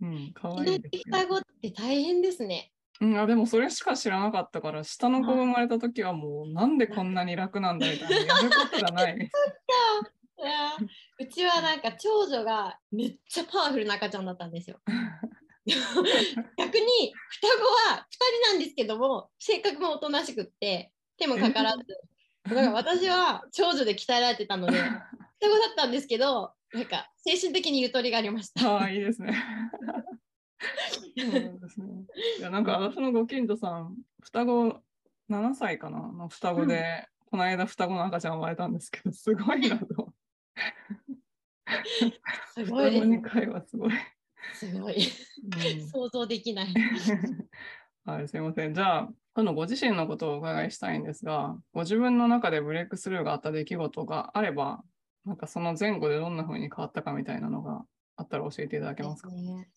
うん、可愛命いですよ双子って大変ですね。うん、あでもそれしか知らなかったから、下の子が生まれた時はもう、なんでこんなに楽なんだみたいな、やることがない。いやーうちはなんか長女がめっちゃパワフルな赤ちゃんだったんですよ。逆に双子は2人なんですけども性格もおとなしくって手もかからずだから私は長女で鍛えられてたので 双子だったんですけどなんか精神的にゆとりがありました。ああ、いいですね。そうなんですね。いや、なんか私のご近所さん、双子7歳かな？の双子で、この間双子の赤ちゃん生まれたんですけど、すごいなと。すごいです双子ね2。回はすごい。すごい。うん想像できない。はい、すいません。じゃあ、今度ご自身のことをお伺いしたいんですが、ご自分の中でブレイクスルーがあった出来事があれば、なんかその前後でどんな風に変わったかみたいなのがあったら教えていただけますか？ですね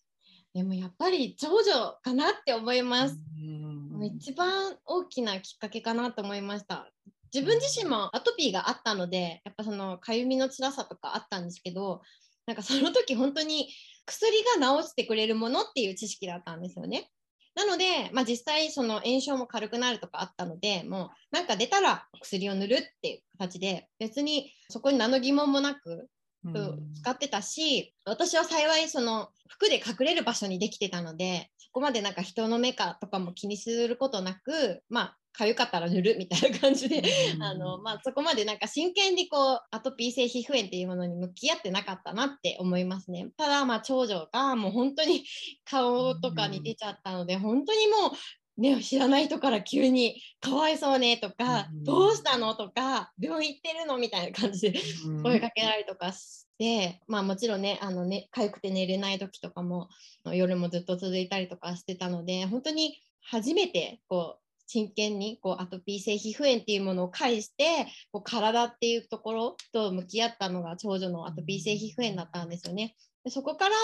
でもやっぱり長女かなって思います。うん一番大きなきっかけかなと思いました。自分自身もアトピーがあったので、やっぱそのかゆみの辛さとかあったんですけど、なんかその時本当に薬が治してくれるものっていう知識だったんですよね。なので、まあ、実際その炎症も軽くなるとかあったので、もうなんか出たら薬を塗るっていう形で、別にそこに何の疑問もなくうん使ってたし、私は幸いその服で隠れる場所にできてたのでそこまでなんか人の目かとかも気にすることなくまあ痒かったら塗るみたいな感じで、あのまあ、そこまでなんか真剣にこうアトピー性皮膚炎っていうものに向き合ってなかったなって思いますね。ただまあ長女がもう本当に顔とかに出ちゃったので本当にもうね、知らない人から急に「かわいそうね」とかうん「どうしたの?」とか「病院行ってるの?」みたいな感じでうん声かけられたりとかして、まあもちろんね、あのね、痒くて寝れない時とかも、夜もずっと続いたりとかしてたので、本当に初めて、こう、真剣にこうアトピー性皮膚炎っていうものを介してこう体っていうところと向き合ったのが長女のアトピー性皮膚炎だったんですよね。でそこから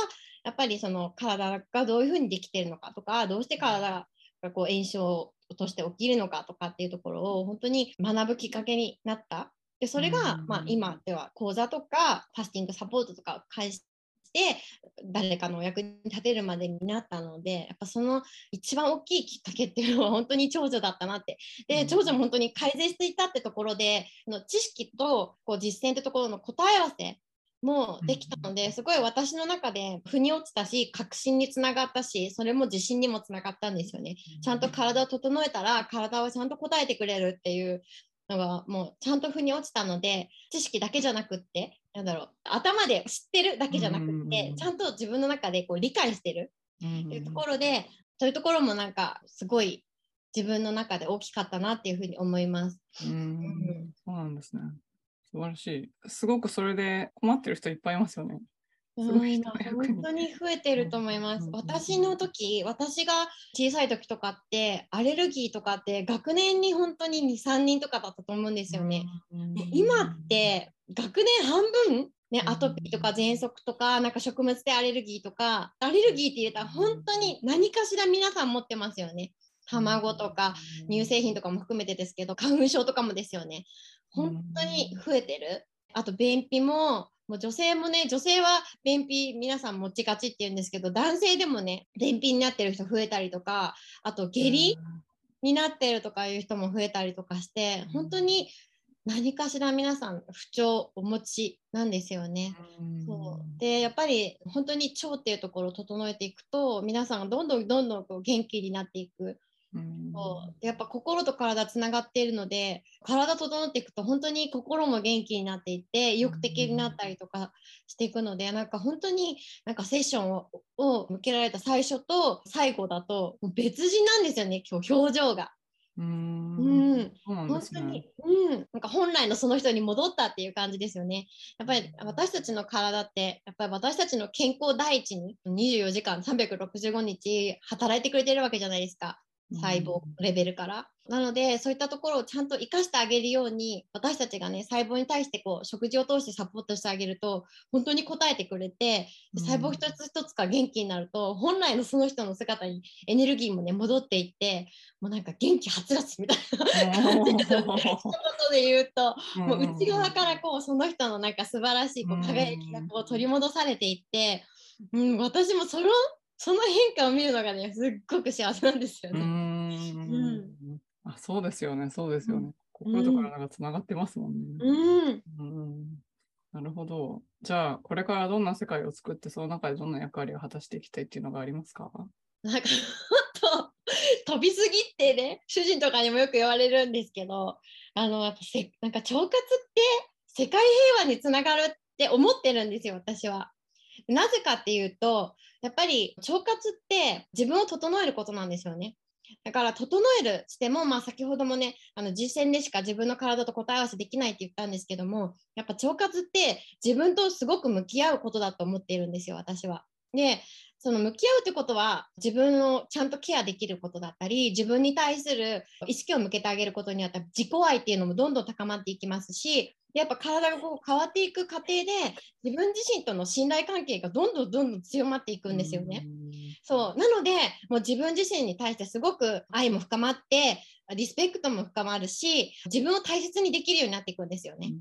やっぱりその体がどういうふうにできてるのかとかどうして体がこう炎症として起きるのかとかっていうところを本当に学ぶきっかけになった。でそれが、うん。まあ、今では講座とかファスティングサポートとかを介しして誰かのお役に立てるまでになったのでやっぱその一番大きいきっかけっていうのは本当に長女だったなって。で長女も本当に改善していたってところでの知識とこう実践ってところの答え合わせもできたので、すごい私の中で腑に落ちたし確信につながったしそれも自信にもつながったんですよね。ちゃんと体を整えたら体はちゃんと答えてくれるっていうのがもうちゃんと腑に落ちたので知識だけじゃなくってなんだろう頭で知ってるだけじゃなくってちゃんと自分の中でこう理解してるっていうところでそういうところもなんかすごい自分の中で大きかったなっていうふうに思います。うん、そうなんですね。素晴らしい。すごくそれで困ってる人いっぱいいますよね。すごい本当に増えてると思います。私の時、私が小さい時とかって、アレルギーとかって学年に本当に2、3人とかだったと思うんですよね。今って学年半分ね、アトピーとか喘息とか、なんか食物性アレルギーとか、アレルギーって言えたら本当に何かしら皆さん持ってますよね。卵とか乳製品とかも含めてですけど、花粉症とかもですよね。本当に増えてる。あと便秘ももう女性もね女性は便秘皆さん持ちがちって言うんですけど男性でもね便秘になってる人増えたりとかあと下痢になってるとかいう人も増えたりとかして本当に何かしら皆さん不調お持ちなんですよね。そうでやっぱり本当に腸っていうところを整えていくと皆さんがどんどんどんどんこう元気になっていくそうやっぱ心と体つながっているので体整っていくと本当に心も元気になっていって意欲的になったりとかしていくのでなんか本当になんかセッションをを向けられた最初と最後だと別人なんですよね今日表情が。うん、うん、本当に、うん、なんか本来のその人に戻ったっていう感じですよね。やっぱり私たちの体ってやっぱり私たちの健康第一に24時間365日働いてくれてるわけじゃないですか。細胞レベルから。なのでそういったところをちゃんと生かしてあげるように私たちがね細胞に対してこう食事を通してサポートしてあげると本当に応えてくれて細胞一つ一つが元気になると本来のその人の姿にエネルギーもね戻っていってもうなんか元気はつらつみたいな感じで一言で言うともう内側からこうその人のなんか素晴らしいこう輝きがこう取り戻されていって、うん、私もそのその変化を見るのがねすっごく幸せなんですよね。うん、あそうですよねそうですよね。心と体がつながってますもんね。うん、なるほど。じゃあこれからどんな世界を作ってその中でどんな役割を果たしていきたいっていうのがありますか？なんか本当飛びすぎってね主人とかにもよく言われるんですけどあのやっぱせなんか腸活って世界平和につながるって思ってるんですよ私は。なぜかっていうとやっぱり腸活って自分を整えることなんですよね。だから整えるしても、まあ、先ほどもねあの実践でしか自分の体と答え合わせできないって言ったんですけどもやっぱ腸活って自分とすごく向き合うことだと思っているんですよ私は。でその向き合うってことは自分をちゃんとケアできることだったり自分に対する意識を向けてあげることによって自己愛っていうのもどんどん高まっていきますしやっぱ体がこう変わっていく過程で自分自身との信頼関係がどんどんどんどん強まっていくんですよね。そう。なのでもう自分自身に対してすごく愛も深まってリスペクトも深まるし自分を大切にできるようになっていくんですよね。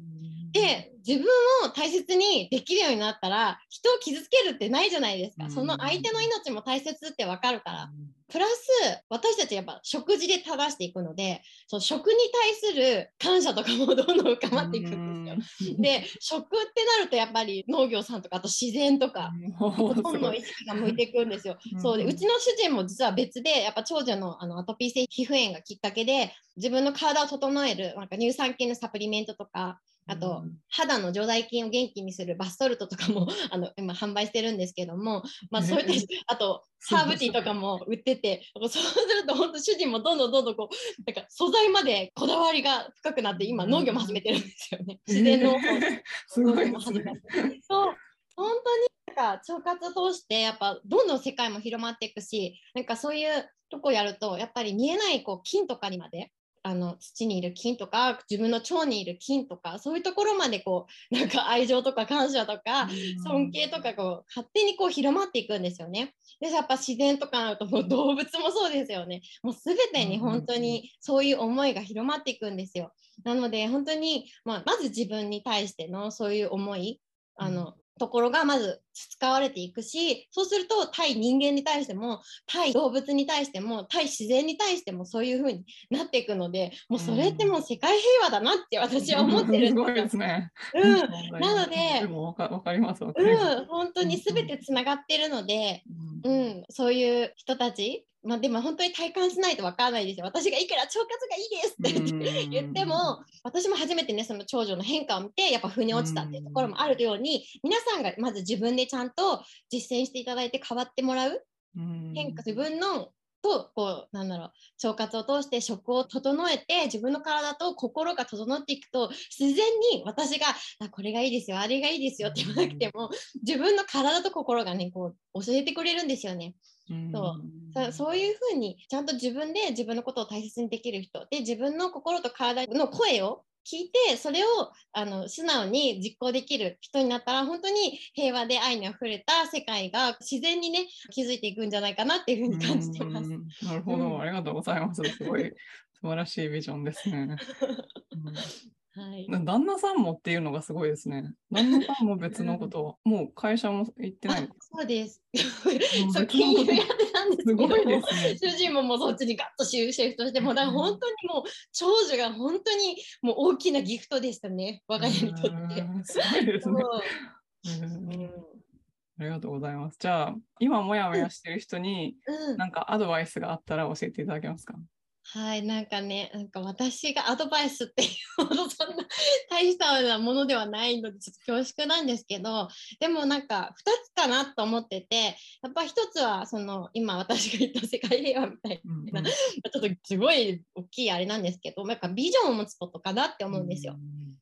で自分を大切にできるようになったら人を傷つけるってないじゃないですか、その相手の命も大切って分かるから、プラス私たちやっぱ食事で正していくのでその食に対する感謝とかもどんどん深まっていくんですよ。で食ってなるとやっぱり農業さんとかあと自然とかほとんど意識が向いていくんですよ。そうでうちの主人も実は別でやっぱ長女のあのアトピー性皮膚炎がきっかけで自分の体を整えるなんか乳酸菌のサプリメントとかあと、肌の常在菌を元気にするバスソルトとかも あの今販売してるんですけども、まあ、そういったあとハーブティーとかも売っててそうすると本当主人もどんどんどんどんこうなんか素材までこだわりが深くなって今農業も始めてるんですよね。自然農法。農業も始めてそう。本当になんか腸活を通してやっぱどんどん世界も広まっていくしなんかそういうとこやるとやっぱり見えないこう菌とかにまであの土にいる菌とか自分の腸にいる菌とかそういうところまでこう なんか愛情とか感謝とか尊敬とかこう勝手にこう広まっていくんですよね。でやっぱ自然とかなるともう 動物もそうですよね。もう全てに本当にそういう思いが広まっていくんですよ。なので本当に、まあ、まず自分に対してのそういう思いあのところがまず使われていくしそうすると対人間に対しても対動物に対しても対自然に対してもそういう風になっていくのでもうそれってもう世界平和だなって私は思ってるんすごい ですね。うん、なのでわかわかりますう。ん、本当に全てつながってるので、ううん。ん、そういう人たち、まあ、でも本当に体感しないと分からないですよ。私がいくら腸活がいいですって言って言っても、私も初めてね、その長女の変化を見て、やっぱ腑に落ちたっていうところもあるように、皆さんがまず自分でちゃんと実践していただいて変わってもらう。うん。変化、自分のとこうなんだろう腸活を通して食を整えて自分の体と心が整っていくと自然に私があこれがいいですよあれがいいですよって言わなくても自分の体と心がねこう教えてくれるんですよね。うん。そそういうふうにちゃんと自分で自分のことを大切にできる人で自分の心と体の声を聞いてそれをあの素直に実行できる人になったら本当に平和で愛にあふれた世界が自然にね築いていくんじゃないかなっていうふうに感じてます。うんなるほど、うんありがとうございます。すごい素晴らしいビジョンですね。はいうん旦那さんもっていうのがすごいですね。旦那さんも別のことを、もう会社も行ってないあ。そうです。うん そう金融やってたんですけどね。主人ももうそっちにガッとシフトしてもうだから本当にもう長女が本当にもう大きなギフトでしたね我が家にとって。うんすごいですね。ありがとうございます。じゃあ、今もやもやしてる人に、うんなんかアドバイスがあったら教えていただけますか？はい、なんかね、なんか私がアドバイスっていうほどそんな 大したようなものではないので、ちょっと恐縮なんですけど、でもなんか2つかなと思ってて、やっぱ1つはその今私が言った世界平和みたいうんな、ちょっとすごい大きいあれなんですけど、なんかビジョンを持つことかなって思うんですよ。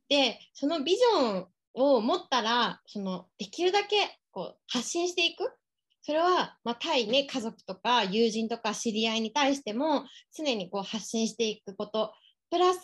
で、そのビジョンを持ったら、そのできるだけこう発信していく。それは、まあ、対、ね、家族とか友人とか知り合いに対しても常にこう発信していくことプラス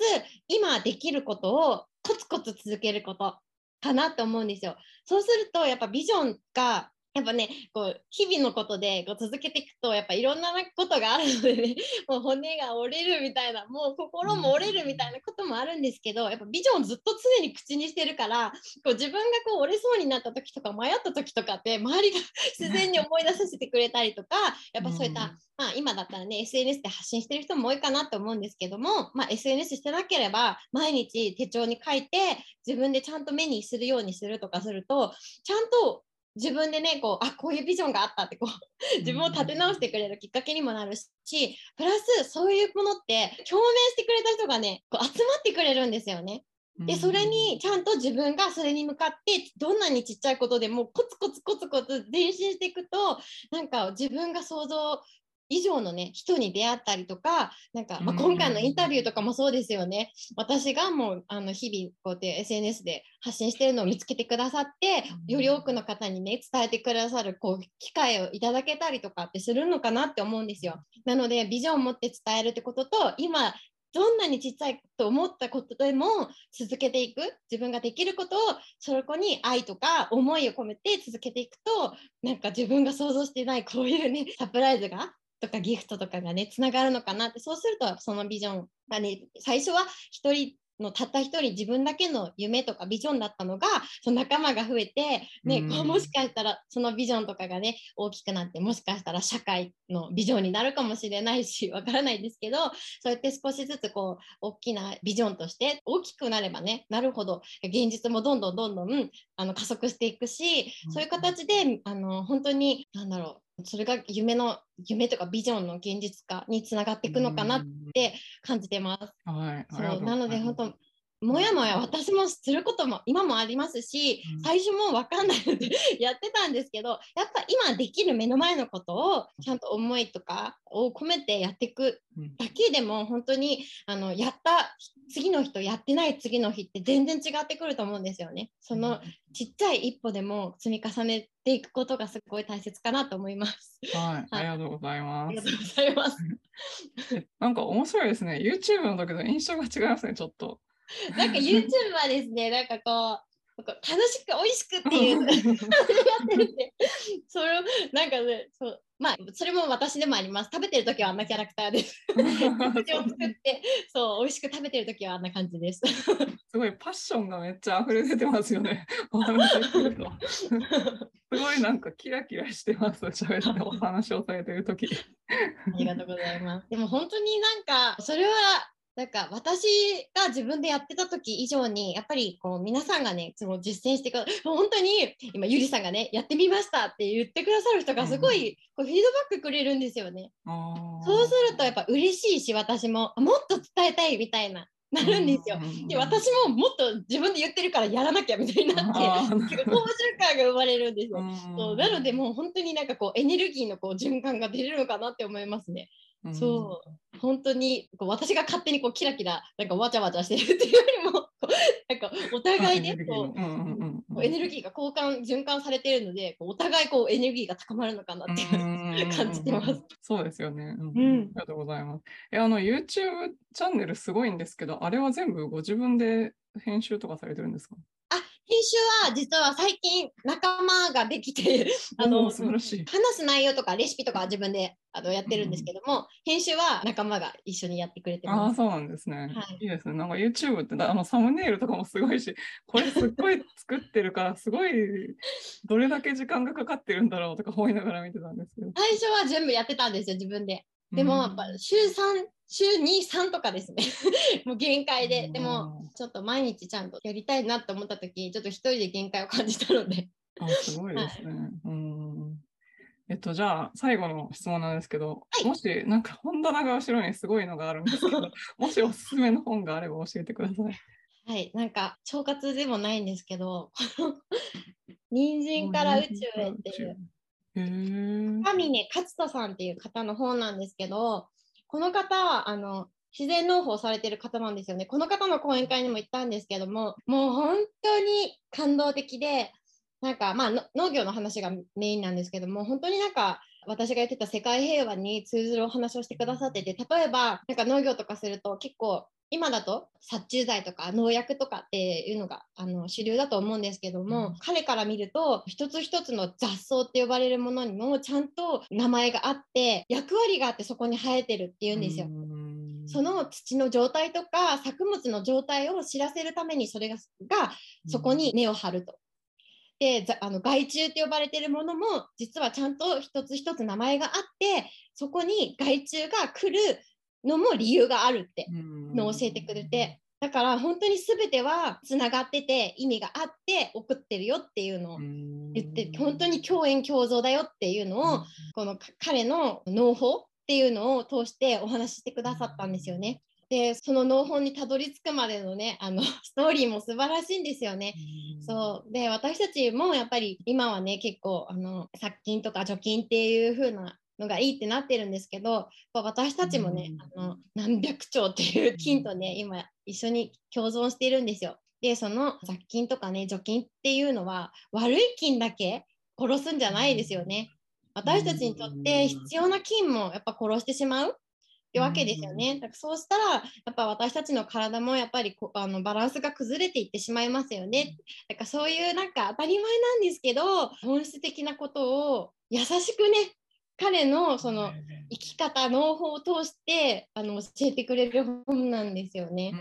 今できることをコツコツ続けることかなと思うんですよ。そうするとやっぱビジョンがやっぱねこう日々のことでこう続けていくとやっぱいろんなことがあるのでね もう骨が折れるみたいなもう心も折れるみたいなこともあるんですけどやっぱビジョンをずっと常に口にしてるからこう自分がこう折れそうになった時とか迷った時とかって周りが自然に思い出させてくれたりとかやっぱそういった、うん。まあ、今だったらね SNS で発信してる人も多いかなと思うんですけども、まあ、SNS してなければ毎日手帳に書いて自分でちゃんと目にするようにするとかするとちゃんと自分でねこうあこういうビジョンがあったってこう自分を立て直してくれるきっかけにもなるしプラスそういうものって共鳴してくれた人がねこう集まってくれるんですよね。でそれにちゃんと自分がそれに向かってどんなにちっちゃいことでもコツコツコツコツ前進していくとなんか自分が想像以上のね人に出会ったりとかなんか、まあ、うん今回のインタビューとかもそうですよね。私がもうあの日々こうやって SNS で発信してるのを見つけてくださってうん。より多くの方にね伝えてくださるこう機会をいただけたりとかってするのかなって思うんですよ。なのでビジョンを持って伝えるってことと今どんなにちっちゃいと思ったことでも続けていく自分ができることをそこに愛とか思いを込めて続けていくとなんか自分が想像してないこういうねサプライズがとかギフトとかがねつながるのかなってそうするとそのビジョンがね最初は一人のたった一人自分だけの夢とかビジョンだったのがその仲間が増えて、ねうん。こうもしかしたらそのビジョンとかがね大きくなってもしかしたら社会のビジョンになるかもしれないし わからないですけどそうやって少しずつこう大きなビジョンとして大きくなればねなるほど現実もどんどんどんどんあの加速していくしそういう形であの本当に何だろうそれが夢の夢とかビジョンの現実化につながっていくのかなって感じてます。はい、そう。なので本当もやもや私もすることも今もありますし、うん最初も分かんないので やってたんですけどやっぱ今できる目の前のことをちゃんと思いとかを込めてやっていくうんだけでも本当にあのやった次の日とやってない次の日って全然違ってくると思うんですよね。そのちっちゃい一歩でも積み重ねていくことがすごい大切かなと思います。はい、ありがとうございあますりがとうございます。えなんか面白いですね。YouTube の時と印象が違いますね、ちょっと。なんか YouTube はですね、なんかこう、楽しく美味しくっていうやってるんで、それをなんかね、そうまあそれも私でもあります。食べてる時はあんなキャラクターです。食事を作ってそう美味しく食べてる時はあんな感じです。すごいパッションがめっちゃ溢れ出てますよね。お話しすると。すごいなんかキラキラしてます。喋ってお話をされてる時。ありがとうございます。でも本当になんかそれはなんか私が自分でやってた時以上にやっぱりこう皆さんがねその実践してく本当に今ゆりさんがねやってみましたって言ってくださる人がすごいこうフィードバックくれるんですよね。そうするとやっぱ嬉しいし私ももっと伝えたいみたいななるんですよ。で私ももっと自分で言ってるからやらなきゃみたいになって結構好循環が生まれるんですよ。そうなのでもう本当になんかこうエネルギーのこう循環が出るのかなって思いますね。そう。本当にこう私が勝手にこうキラキラなんかわちゃわちゃしてるっていうよりもなんかお互いねこうエネルギーが交換循環されているのでお互いこうエネルギーが高まるのかなっていう感じてます。そうですよね、うん、うん、ありがとうございます。えあの YouTube チャンネルすごいんですけどあれは全部ご自分で編集とかされてるんですか？編集は実は最近仲間ができて あの話す内容とかレシピとかは自分であのやってるんですけども、うん、編集は仲間が一緒にやってくれてます。あそうなんですね、はい。いいですね。なんか YouTube ってあのサムネイルとかもすごいし、これすっごい作ってるからすごいどれだけ時間がかかってるんだろうとか思いながら見てたんですけど。最初は全部やってたんですよ自分で。でもやっぱ週3週23とかですね。もう限界で。でもちょっと毎日ちゃんとやりたいなと思った時ちょっと一人で限界を感じたので。あすごいですね、はい、うん。えっとじゃあ最後の質問なんですけど、はい、もしなんか本棚が後ろにすごいのがあるんですけど もしおすすめの本があれば教えてください。はい。なんか腸活でもないんですけど 人参から宇宙へっていう。神ね勝人さんっていう方の本なんですけどこの方はあの自然農法されてる方なんですよね。この方の講演会にも行ったんですけども、もう本当に感動的で、なんかまあ農業の話がメインなんですけども、本当になんか私が言ってた世界平和に通ずるお話をしてくださってて、例えばなんか農業とかすると結構今だと殺虫剤とか農薬とかっていうのがあの主流だと思うんですけども、うん、彼から見ると一つ一つの雑草って呼ばれるものにもちゃんと名前があって役割があってそこに生えてるっていうんですよ。その土の状態とか作物の状態を知らせるためにそれががそこに根を張ると。であの害虫って呼ばれてるものも実はちゃんと一つ一つ名前があってそこに害虫が来るのも理由があるってのを教えてくれて。だから本当に全てはつながってて意味があって送ってるよっていうのを言って本当に共演共造だよっていうのをこの彼の農法っていうのを通してお話ししてくださったんですよね。でその農法にたどり着くまでのねあの ストーリーも素晴らしいんですよね。そうで私たちもやっぱり今はね結構あの殺菌とか除菌っていう風なのがいいってなってるんですけど私たちもね、あの何百兆っていう菌とね今一緒に共存しているんですよ。でその雑菌とかね除菌っていうのは悪い菌だけ殺すんじゃないですよね。私たちにとって必要な菌もやっぱ殺してしまうってわけですよね。だからそうしたらやっぱ私たちの体もやっぱりあのバランスが崩れていってしまいますよね。だからそういうなんか当たり前なんですけど本質的なことを優しくね彼のその生き方農法を通してあの教えてくれる本なんですよね。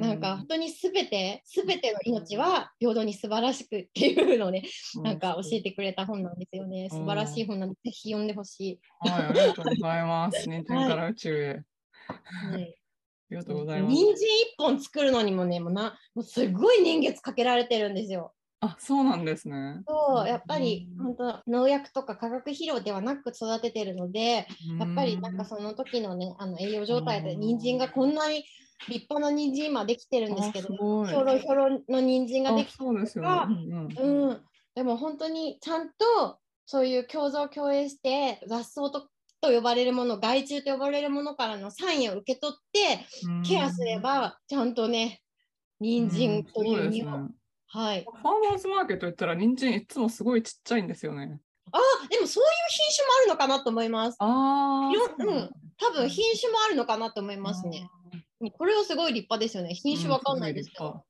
なんか本当に全て全ての命は平等に素晴らしくっていうのをねなんか教えてくれた本なんですよね。素晴らしい本なのでぜひ読んでほしい。はい、ありがとうございます。人参から宇宙へ。はい、ありがとうございます。人参一本作るのにもねもうなもうすごい年月かけられてるんですよ。あそうなんですね。そうやっぱり本当農薬とか化学肥料ではなく育ててるのでやっぱりなんかその時のねあの栄養状態で人参がこんなに立派な人参今できてるんですけどひょろひょろの人参ができてるとか、うん、でも本当にちゃんとそういう共存共栄して雑草とと呼ばれるもの害虫と呼ばれるものからのサインを受け取ってケアすればちゃんとね人参という実をはい。ファーマーズマーケット行ったら、人参いつもすごいちっちゃいんですよね。あでもそういう品種もあるのかなと思います。ああ。うん。多分品種もあるのかなと思いますね。これはすごい立派ですよね。品種わかんないですけど。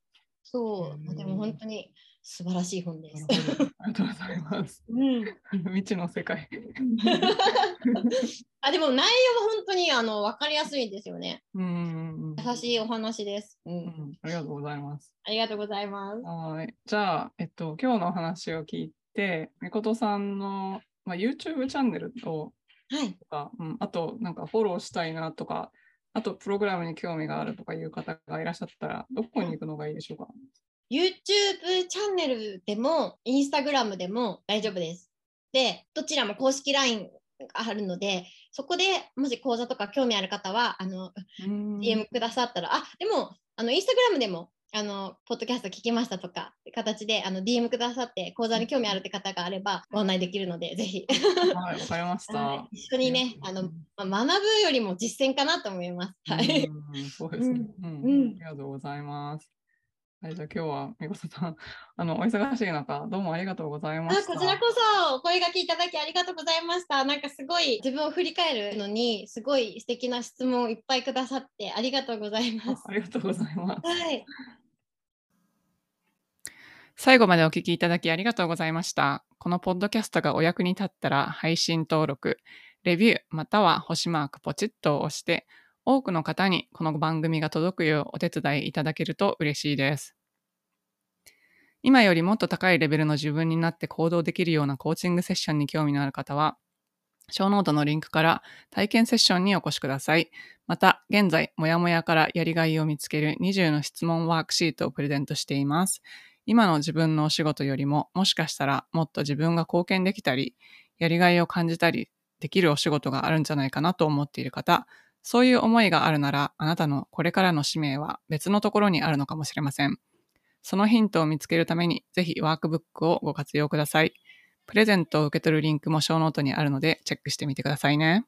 そう。でも本当に素晴らしい本です。ありがとうございます。うん、未知の世界。あでも内容は本当にあの分かりやすいんですよね。うんうんうん優しいお話です。うんうんありがとうございます。ありがとうございます。はい。じゃあ、えっと、今日のお話を聞いて、みことさんの、まあ、YouTube チャンネルとはい。か、うん、あと、なんかフォローしたいなとか、あと、プログラムに興味があるとかいう方がいらっしゃったら、どこに行くのがいいでしょうか？YouTube チャンネルでも、Instagram でも大丈夫です。で、どちらも公式 LINE があるので、そこでもし講座とか興味ある方は、あの、うん DM くださったら、あ、でも、あの、Instagram でも、あの、ポッドキャスト聞きましたとか、形で、あの、DM くださって、講座に興味あるって方があれば、ご案内できるので、ぜひ、はい、わかりました。はい一緒にね、あの、まあ学ぶよりも実践かなと思います。はい。うんそうですね、うんうんありがとうございます。はい、じゃあ今日はみこさん、あの、お忙しい中、どうもありがとうございまあした。こちらこそお声がけいただきありがとうございました。なんかすごい自分を振り返るのにすごい素敵な質問をいっぱいくださってありがとうございます。あありがとうございます。はい。最後までお聞きいただきありがとうございました。このポッドキャストがお役に立ったら配信登録、レビューまたは星マークポチッとを押して多くの方にこの番組が届くようお手伝いいただけると嬉しいです。今よりもっと高いレベルの自分になって行動できるようなコーチングセッションに興味のある方は、ショーノートのリンクから体験セッションにお越しください。また、現在、もやもやからやりがいを見つける20の質問ワークシートをプレゼントしています。今の自分のお仕事よりも、もしかしたらもっと自分が貢献できたり、やりがいを感じたりできるお仕事があるんじゃないかなと思っている方、そういう思いがあるなら、あなたのこれからの使命は別のところにあるのかもしれません。そのヒントを見つけるために、ぜひワークブックをご活用ください。プレゼントを受け取るリンクもショーノートにあるので、チェックしてみてくださいね。